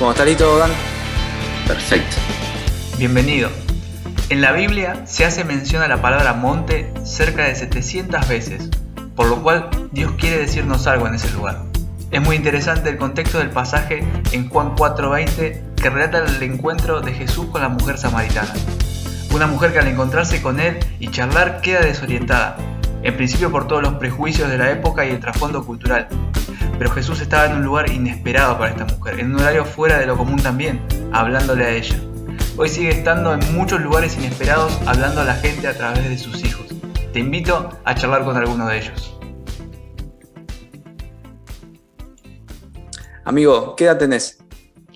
¿Cómo está listo, Dan? Perfecto. Bienvenido. En la Biblia se hace mención a la palabra monte cerca de 700 veces, por lo cual Dios quiere decirnos algo en ese lugar. Es muy interesante el contexto del pasaje en Juan 4:20 que relata el encuentro de Jesús con la mujer samaritana. Una mujer que al encontrarse con él y charlar queda desorientada, en principio por todos los prejuicios de la época y el trasfondo cultural, pero Jesús estaba en un lugar inesperado para esta mujer, en un horario fuera de lo común también, hablándole a ella. Hoy sigue estando en muchos lugares inesperados hablando a la gente a través de sus hijos. Te invito a charlar con alguno de ellos. Amigo, ¿qué edad tenés?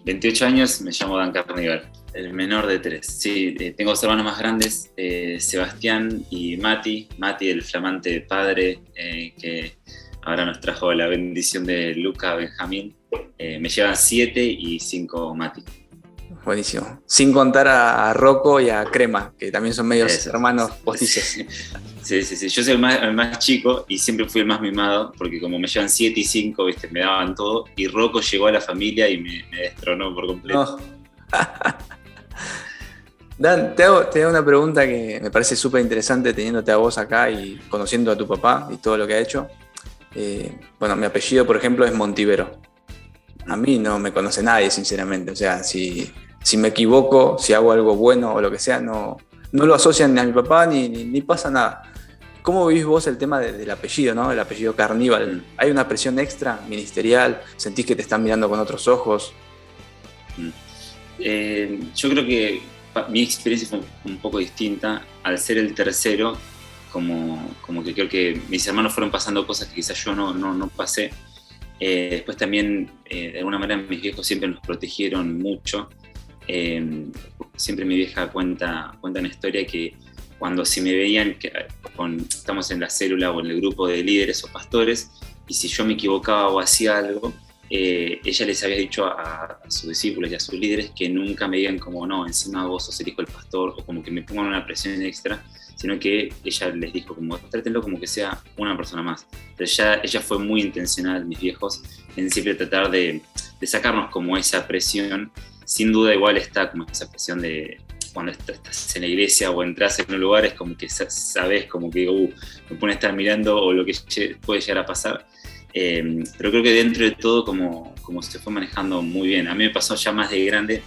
28 años, me llamo Dan Carnival, el menor de tres. Sí, eh, tengo dos hermanos más grandes, eh, Sebastián y Mati. Mati, el flamante padre eh, que ahora nos trajo la bendición de Luca Benjamín. Eh, me llevan siete y cinco Mati. Buenísimo. Sin contar a, Rocco y a Crema, que también son medios hermanos postizos. Sí, sí, sí. Yo soy el más, chico y siempre fui el más mimado, porque como me llevan siete y cinco, ¿viste? me daban todo. Y Rocco llegó a la familia y me, destronó por completo. Dan, te hago, te hago, una pregunta que me parece súper interesante teniéndote a vos acá y conociendo a tu papá y todo lo que ha hecho. Eh, bueno, mi apellido, por ejemplo, es Montivero. A mí no me conoce nadie, sinceramente. O sea, si, si me equivoco, si hago algo bueno o lo que sea, no, no lo asocian ni a mi papá ni, ni, pasa nada. ¿Cómo vivís vos el tema del apellido, ¿no? el apellido Carníbal? ¿Hay una presión extra ministerial? ¿Sentís que te están mirando con otros ojos? Mm. Eh, yo creo que mi experiencia fue un poco distinta. Al ser el tercero, como, como que creo que mis hermanos fueron pasando cosas que quizás yo no, no, no pasé. Eh, después también, eh, de alguna manera, mis viejos siempre nos protegieron mucho. Eh, siempre mi vieja cuenta, cuenta una historia que cuando si me veían, que, con, estamos en la célula o en el grupo de líderes o pastores, y si yo me equivocaba o hacía algo, ella les había dicho a, a, sus discípulos y a sus líderes que nunca me digan como, no, encima vos sos el hijo del pastor, o como que me pongan una presión extra, sino que ella les dijo como, trátenlo como que sea una persona más. Pero ya, ella fue muy intencional, mis viejos, en siempre tratar de, de sacarnos como esa presión. Sin duda igual está como esa presión de cuando estás en la iglesia o entras en un lugar, es como que sabes como que, uh, me pone a estar mirando o lo que puede llegar a pasar. Eh, pero creo que dentro de todo como, como se fue manejando muy bien. A mí me pasó ya más de grande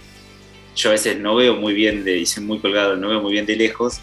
yo a veces no veo muy bien, de, y soy muy colgado, no veo muy bien de lejos,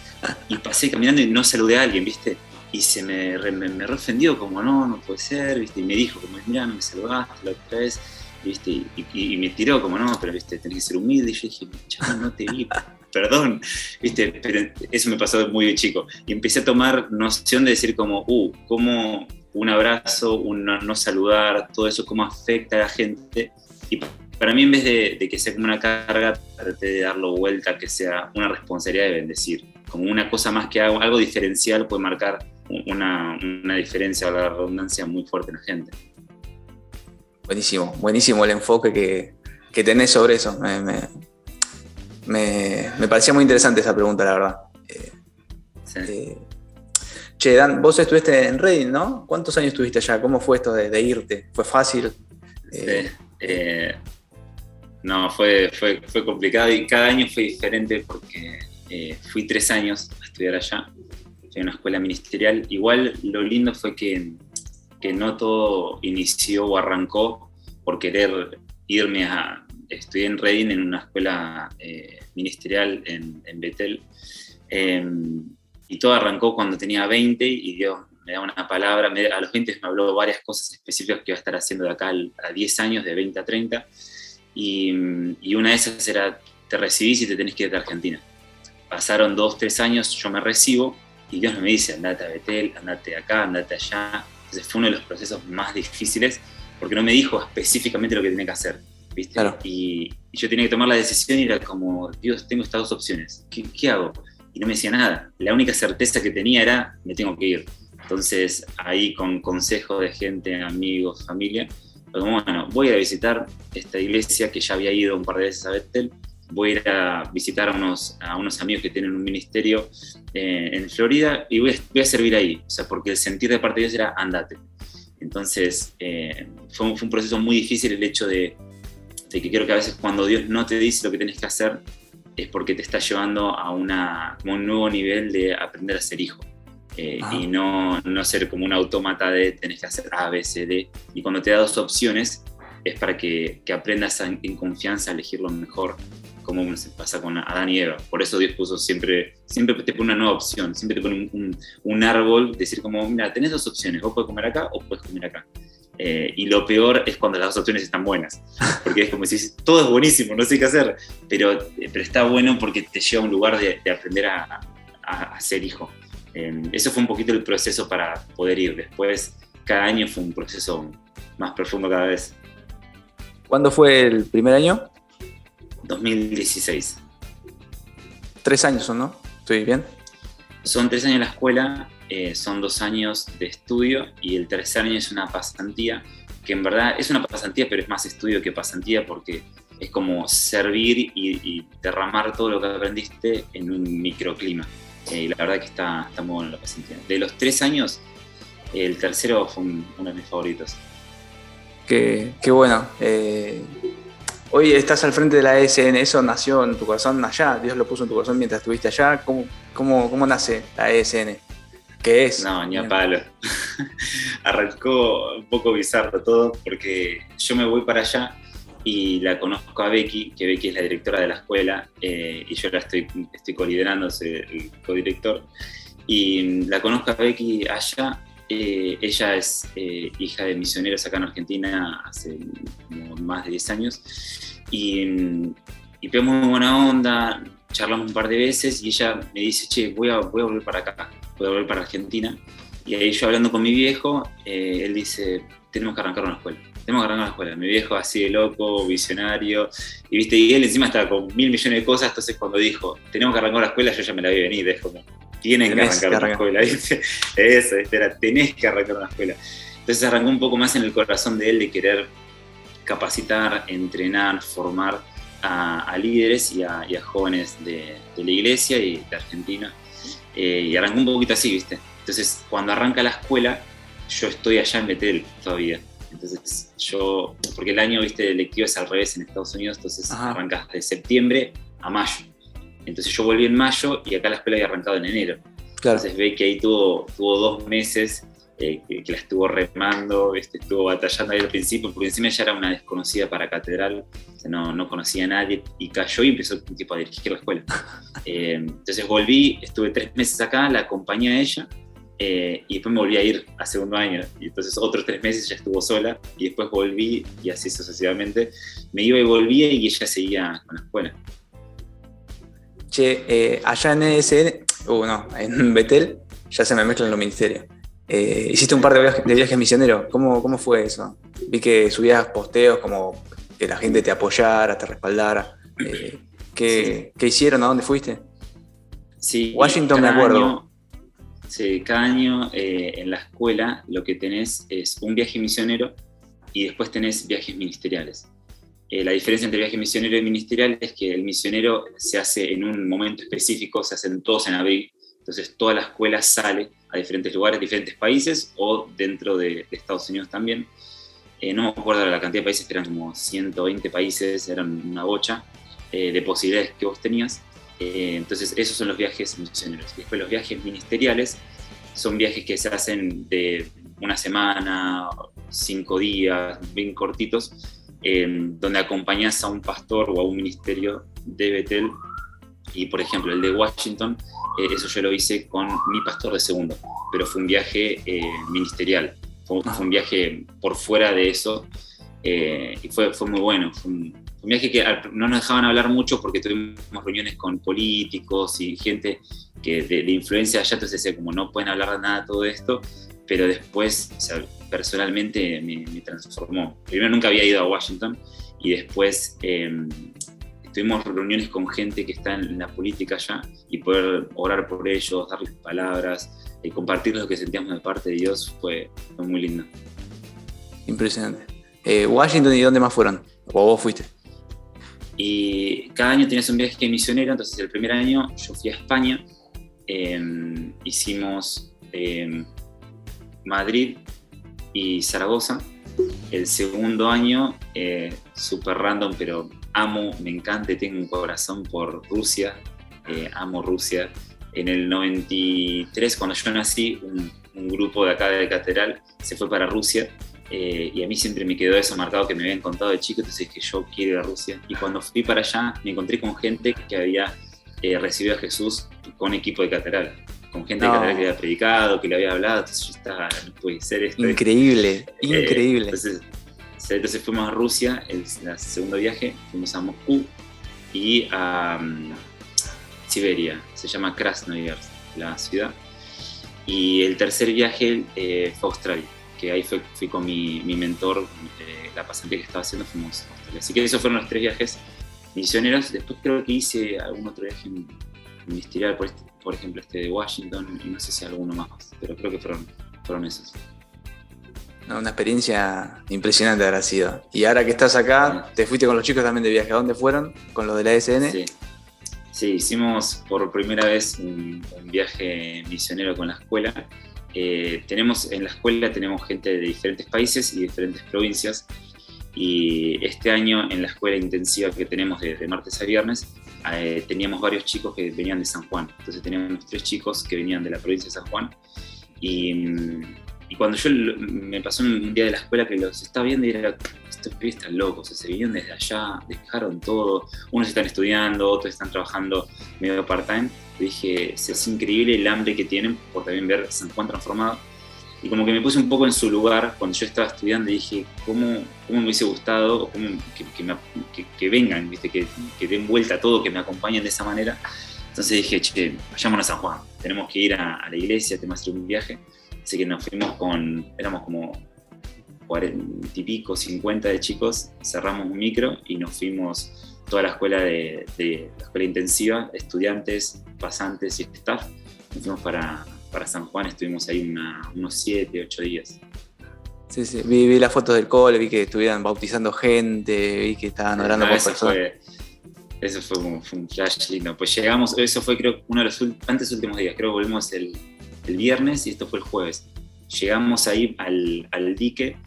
y pasé caminando y no saludé a alguien, ¿viste? Y se me, me, me ofendió, como no, no puede ser, ¿viste? Y me dijo, como, mira, no me saludaste la otra vez, ¿viste? Y, y, me tiró, como no, pero, ¿viste? Tenés que ser humilde. Y yo dije, chaval, no te vi, perdón, ¿viste? Pero eso me pasó muy chico. Y empecé a tomar noción de decir, como, uh, cómo un abrazo, un no saludar, todo eso, cómo afecta a la gente. Y para mí en vez de, que sea como una carga, traté de darlo vuelta, que sea una responsabilidad de bendecir, como una cosa más que algo, algo diferencial puede marcar una, una diferencia o la redundancia muy fuerte en la gente. Buenísimo, buenísimo el enfoque que, que tenés sobre eso. Me, me, me, parecía muy interesante esa pregunta, la verdad. Eh, eh, che, Dan, vos estuviste en Reading, ¿no? ¿Cuántos años estuviste allá? ¿Cómo fue esto de, irte? ¿Fue fácil? Sí. Eh, no, fue, fue, fue, complicado y cada año fue diferente porque eh, fui tres años a estudiar allá, en una escuela ministerial. Igual lo lindo fue que, que no todo inició o arrancó por querer irme a... Estudié en Reading en una escuela eh, ministerial en, en Betel. Em, y todo arrancó cuando tenía 20 y Dios me da una palabra, a los 20 me habló varias cosas específicas que iba a estar haciendo de acá a 10 años, de 20 a 30 y, una de esas era, te recibís y te tenés que ir de Argentina. Pasaron dos, tres años, yo me recibo y Dios me dice, andate a Betel, andate acá, andate allá. Entonces fue uno de los procesos más difíciles porque no me dijo específicamente lo que tenía que hacer. ¿viste? Y, yo tenía que tomar la decisión y era como, Dios, tengo estas dos opciones, ¿Qué, ¿qué hago? Y no me decía nada. La única certeza que tenía era, me tengo que ir. Entonces ahí con consejo de gente, amigos, familia, voy a visitar esta iglesia que ya había ido un par de veces a Bethel, voy a ir a visitar a unos, a unos amigos que tienen un ministerio eh, en Florida y voy a, servir ahí, o sea, porque el sentir de parte de Dios era andate. Entonces, eh, fue, un, proceso muy difícil el hecho de, de que creo que a veces cuando Dios no te dice lo que tienes que hacer, es porque te está llevando a una, un nuevo nivel de aprender a ser hijo. Eh, y no, no ser como un autómata de tenés que hacer A, B, C, D. Y cuando te da dos opciones, es para que, que aprendas en, confianza a elegir lo mejor, como se pasa con Adán y Eva. Por eso Dios puso siempre, siempre te pone una nueva opción, siempre te pone un, un, árbol, decir como, mira, tenés dos opciones, vos puedes comer acá o puedes comer acá. Eh, y lo peor es cuando las dos opciones están buenas, porque es como si todo es buenísimo, no sé qué hacer, pero, pero está bueno porque te lleva a un lugar de, de aprender a, a, a, ser hijo. Eh, eso fue un poquito el proceso para poder ir. Después, cada año fue un proceso más profundo cada vez. ¿Cuándo fue el primer año? 2016. Tres años, ¿no? ¿Estoy bien? Son tres años en la escuela, eh, son dos años de estudio y el tercer año es una pasantía, que en verdad es una pasantía, pero es más estudio que pasantía porque es como servir y, y derramar todo lo que aprendiste en un microclima. Eh, y la verdad que está, está muy bueno la pasantía. De los tres años, el tercero fue un, uno de mis favoritos. Qué, qué bueno. Eh, hoy estás al frente de la ESN, ¿eso nació en tu corazón allá? ¿Dios lo puso en tu corazón mientras estuviste allá? ¿Cómo, cómo, cómo nace la ESN? ¿Qué es? No, ni a palo. Arrancó un poco bizarro todo porque yo me voy para allá y la conozco a Becky, que Becky es la directora de la escuela eh, y yo la estoy, estoy coliderando, soy el codirector. Y la conozco a Becky allá. Eh, ella es eh, hija de misioneros acá en Argentina hace más de 10 años. Y, y pegamos muy buena onda, charlamos un par de veces y ella me dice, che, voy a, voy a volver para acá, voy a volver para Argentina. Y ahí yo hablando con mi viejo, él dice, tenemos que arrancar una escuela tenemos que arrancar la escuela. Mi viejo así de loco, visionario, y viste, y él encima estaba con mil millones de cosas, entonces cuando dijo, tenemos que arrancar la escuela, yo ya me la vi venir, es como, tienen que arrancar una escuela, ¿viste? Eso, era, tenés que arrancar una escuela. Entonces arrancó un poco más en el corazón de él de querer capacitar, entrenar, formar a, líderes y a, jóvenes de, la iglesia y de Argentina. Eh, y arrancó un poquito así, ¿viste? Entonces, cuando arranca la escuela, yo estoy allá en Betel todavía. Entonces yo, porque el año, viste, lectivo es al revés en Estados Unidos, entonces arrancas de septiembre a mayo. Entonces yo volví en mayo y acá la escuela había arrancado en enero. Entonces ve que ahí tuvo, tuvo dos meses eh, que, la estuvo remando, estuvo batallando ahí al principio, porque encima ya era una desconocida para catedral, no, no, conocía a nadie, y cayó y empezó tipo, a dirigir la escuela. Eh, entonces volví, estuve tres meses acá, la acompañé a ella, eh, y después me volví a ir a segundo año. Y entonces otros tres meses ya estuvo sola y después volví y así sucesivamente. Me iba y volvía y ella seguía con la escuela. Che, eh, allá en ESN, uh, no, en Betel, ya se me mezclan los ministerios. Eh, hiciste un par de viajes, de viajes misioneros. ¿Cómo, ¿Cómo fue eso? Vi que subías posteos como que la gente te apoyara, te respaldara. ¿qué, ¿qué, hicieron? ¿A dónde fuiste? Sí, Washington, me acuerdo. Cada año eh, en la escuela lo que tenés es un viaje misionero y después tenés viajes ministeriales. Eh, la diferencia entre viaje misionero y ministerial es que el misionero se hace en un momento específico, se hacen todos en abril, entonces toda la escuela sale a diferentes lugares, diferentes países o dentro de, Estados Unidos también. Eh, no me acuerdo la cantidad de países, eran como 120 países, eran una bocha de posibilidades que vos tenías. Eh, entonces, esos son los viajes misioneros. Después, los viajes ministeriales son viajes que se hacen de una semana, cinco días, bien cortitos, donde acompañas a un pastor o a un ministerio de Betel. Y, por ejemplo, el de Washington, eh, eso yo lo hice con mi pastor de segundo, pero fue un viaje eh, ministerial, fue, un viaje por fuera de eso. y fue, fue muy bueno, fue un, un viaje que no nos dejaban hablar mucho porque tuvimos reuniones con políticos y gente que de, influencia allá, entonces decía como no pueden hablar de nada todo esto, pero después personalmente me, transformó. Primero nunca había ido a Washington y después em, tuvimos reuniones con gente que está en la política allá y poder orar por ellos, darles palabras y compartir lo que sentíamos de parte de Dios fue, muy lindo. Impresionante. Eh, ¿Washington y dónde más fueron? ¿O vos fuiste? Y cada año tienes un viaje misionero, entonces el primer año yo fui a España, em, hicimos em, Madrid y Zaragoza, El segundo año, eh, súper random, pero amo, me encanta tengo un corazón por Rusia. Eh, amo Rusia. En el 93, cuando yo nací, un, grupo de acá de Catedral se fue para Rusia eh, y a mí siempre me quedó eso marcado que me habían contado de chico, entonces que yo quiero ir a Rusia. Y cuando fui para allá me encontré con gente que había recibido a Jesús con equipo de Catedral con gente que había predicado, que le había hablado, entonces yo estaba, no puede ser esto. Increíble, eh, increíble. Entonces, fuimos a Rusia, el, segundo viaje, fuimos a Moscú y a mm, Siberia, se llama Krasnoyarsk, la ciudad. Y el tercer viaje eh, fue a Australia, que ahí fui con mi, mentor, eh, la pasante que estaba haciendo, fuimos a Australia. Así que esos fueron los tres viajes misioneros. Después creo que hice algún otro viaje ministerial por este, por ejemplo, este de Washington y no sé si alguno más, pero creo que fueron, fueron esos. una experiencia impresionante habrá sido. Y ahora que estás acá, te fuiste con los chicos también de viaje. ¿A dónde fueron? ¿Con los de la SN? Sí. sí hicimos por primera vez un, viaje misionero con la escuela. Eh, tenemos, en la escuela tenemos gente de diferentes países y diferentes provincias. Y este año en la escuela intensiva que tenemos de martes a viernes, eh, teníamos varios chicos que venían de San Juan. Entonces teníamos tres chicos que venían de la provincia de San Juan. Y, mm, y cuando yo me pasó un día de la escuela que los estaba viendo y era, estos pibes están locos, se vinieron desde allá, dejaron todo. Unos están estudiando, otros están trabajando medio part-time. Dije, es increíble el hambre que tienen por también ver San Juan transformado y como que me puse un poco en su lugar cuando yo estaba estudiando y dije, ¿cómo, cómo me hubiese gustado que, que, vengan, ¿viste? Que, que, den vuelta a todo, que me acompañen de esa manera? Entonces dije, che, vayámonos a San Juan, tenemos que ir a, la iglesia, tenemos que hacer un viaje. Así que nos fuimos con, éramos como 40 y pico, 50 de chicos, cerramos un micro y nos fuimos toda la escuela de, de la escuela intensiva, estudiantes, pasantes y staff, nos fuimos para, para San Juan estuvimos ahí unos 7, 8 días. Sí, sí, vi, las fotos del cole, vi que estuvieran bautizando gente, vi que estaban orando por personas. Fue, eso fue un, flash lindo. Pues llegamos, eso fue creo uno de los antes últimos días, creo que volvimos el, el, viernes y esto fue el jueves. Llegamos ahí al, al dique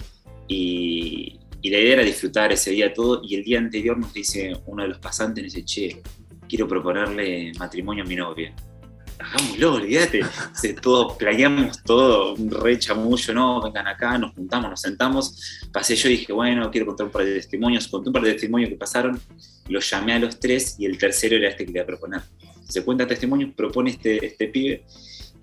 y, y, la idea era disfrutar ese día todo y el día anterior nos dice uno de los pasantes, nos dice, che, quiero proponerle matrimonio a mi novia hagámoslo, olvídate. todo, planeamos todo, un re chamullo, no, vengan acá, nos juntamos, nos sentamos. Pasé yo y dije, bueno, quiero contar un par de testimonios. Conté un par de testimonios que pasaron, los llamé a los tres y el tercero era este que le iba a proponer. Se cuenta testimonios, propone este, este pibe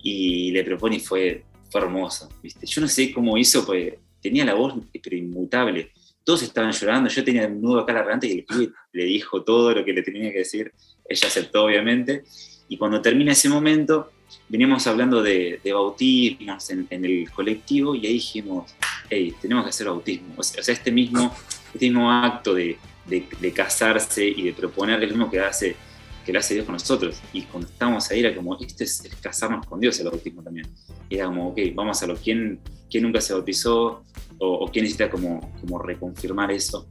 y le propone y fue, fue hermoso. ¿viste? Yo no sé cómo hizo, pues tenía la voz pero inmutable. Todos estaban llorando, yo tenía nudo acá la garganta y el pibe le dijo todo lo que le tenía que decir. Ella aceptó, obviamente y cuando termina ese momento, veníamos hablando de, bautismos en, el colectivo y ahí dijimos, hey, tenemos que hacer bautismo. O sea, este mismo, este mismo acto de, casarse y de proponer el mismo que hace que lo hace Dios con nosotros. Y cuando estábamos ahí era como, este es casarnos con Dios el bautismo también. Y era como, ok, vamos a lo, ¿quién, quién nunca se bautizó? O, o quién necesita como, como reconfirmar eso?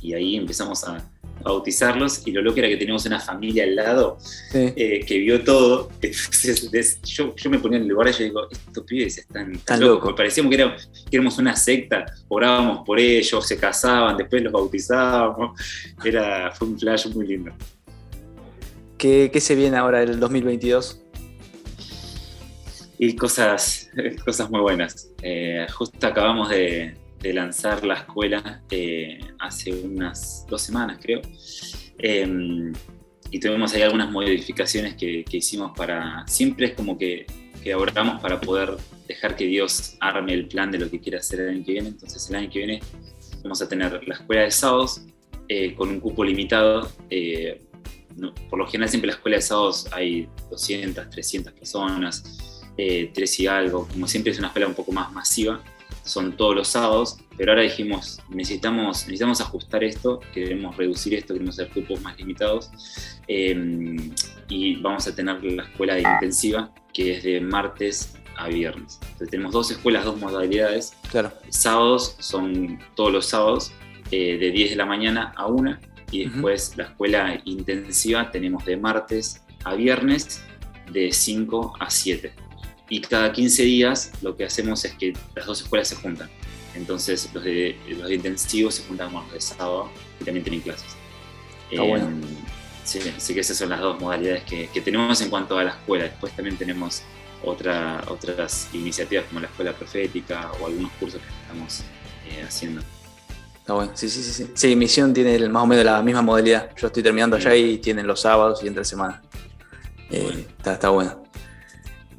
Y ahí empezamos a, bautizarlos y lo loco era que teníamos una familia al lado eh, que vio todo. yo, yo, me ponía en el lugar y yo digo, estos pibes están, tan locos. Me parecíamos que, éramos una secta, orábamos por ellos, se casaban, después los bautizábamos. Era, fue un flash muy lindo. ¿Qué, se viene ahora el 2022? Y cosas, cosas muy buenas. Eh, justo acabamos de, de lanzar la escuela eh, hace unas dos semanas, creo. Em, y tuvimos ahí algunas modificaciones que, hicimos para... Siempre es como que, que abordamos para poder dejar que Dios arme el plan de lo que quiere hacer el año que viene. Entonces el año que viene vamos a tener la escuela de sábados eh, con un cupo limitado. Eh, por lo general siempre en la escuela de sábados hay 200, 300 personas, eh, tres y algo. Como siempre es una escuela un poco más masiva son todos los sábados, pero ahora dijimos, necesitamos, necesitamos ajustar esto, queremos reducir esto, queremos hacer grupos más limitados em, y vamos a tener la escuela de intensiva, que es de martes a viernes. Entonces tenemos dos escuelas, dos modalidades. Claro. Sábados son todos los sábados, eh, de 10 de la mañana a 1, y después la escuela intensiva tenemos de martes a viernes, de 5 a 7 y cada 15 días lo que hacemos es que las dos escuelas se juntan. Entonces los de, los intensivos se juntan con los de sábado y también tienen clases. Está bueno. Sí, así que esas son las dos modalidades que, tenemos en cuanto a la escuela. Después también tenemos otra, otras iniciativas como la escuela profética o algunos cursos que estamos eh, haciendo. Está bueno, sí, sí, sí, sí. Sí, Misión tiene más o menos la misma modalidad. Yo estoy terminando allá y tienen los sábados y entre semana. Eh, está, está, bueno.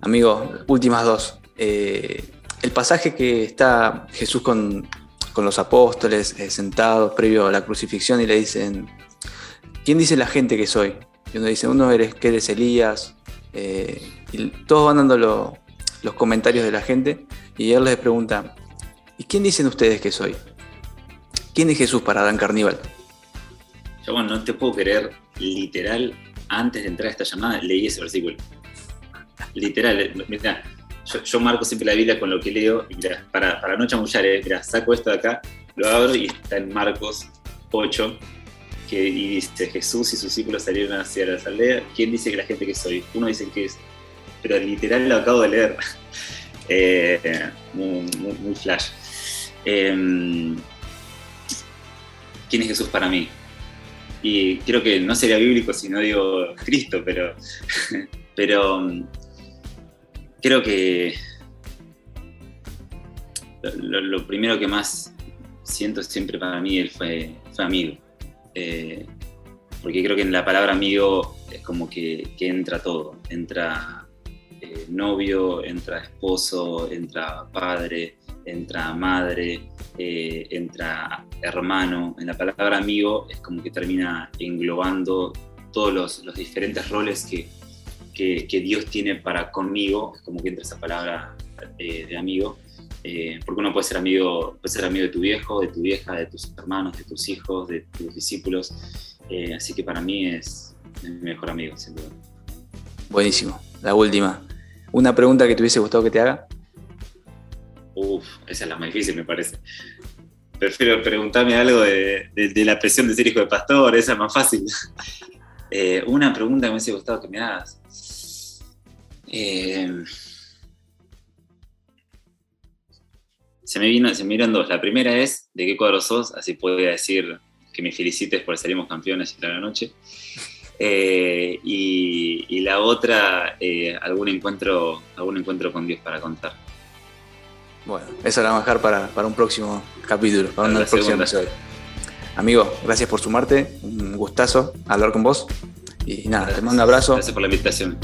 Amigo, últimas dos. Eh, el pasaje que está Jesús con, los apóstoles sentados previo a la crucifixión y le dicen, ¿quién dice la gente que soy? Y uno dice, uno eres que eres Elías, eh, y todos van dando los comentarios de la gente, y él les pregunta, ¿y quién dicen ustedes que soy? ¿Quién es Jesús para Dan Carníbal? Yo, bueno, no te puedo creer, literal, antes de entrar a esta llamada, leí ese versículo. Literal, eh, mira, yo, marco siempre la Biblia con lo que leo, y para, no chamullar, eh, mira, saco esto de acá, lo abro y está en Marcos 8, que, y dice, Jesús y sus discípulos salieron hacia la aldea. ¿Quién dice que la gente que soy? Uno dice que es, pero literal lo acabo de leer. Eh, muy, flash. Em, ¿Quién es Jesús para mí? Y creo que no sería bíblico si no digo Cristo, pero, pero mm, creo que lo, primero que más siento siempre para mí él fue, amigo. Eh, porque creo que en la palabra amigo es como que, entra todo, entra eh, novio, entra esposo, entra padre, entra madre, eh, entra hermano. En la palabra amigo es como que termina englobando todos los, diferentes roles que, que, Dios tiene para conmigo, como que entra esa palabra de amigo. Eh, porque uno puede ser amigo, puede ser amigo de tu viejo, de tu vieja, de tus hermanos, de tus hijos, de tus discípulos. Eh, así que para mí es mi mejor amigo, sin duda. Buenísimo. La última. ¿Una pregunta que te hubiese gustado que te haga? Uf, esa es la más difícil, me parece. Prefiero preguntarme algo de, la presión de ser hijo de pastor, esa es más fácil. Eh, una pregunta que me hubiese gustado que me hagas. Eh, se me, vino, se me dos. La primera es, ¿de qué cuadro sos? Así podría decir que me felicites por salimos campeones en la noche. Eh, y, la otra, algún, encuentro, algún encuentro con Dios para contar. Bueno, eso la vamos a dejar para, un próximo capítulo, para una próxima episodio. Amigo, gracias por sumarte, un gustazo hablar con vos. Y nada, te mando un abrazo. Gracias por la invitación.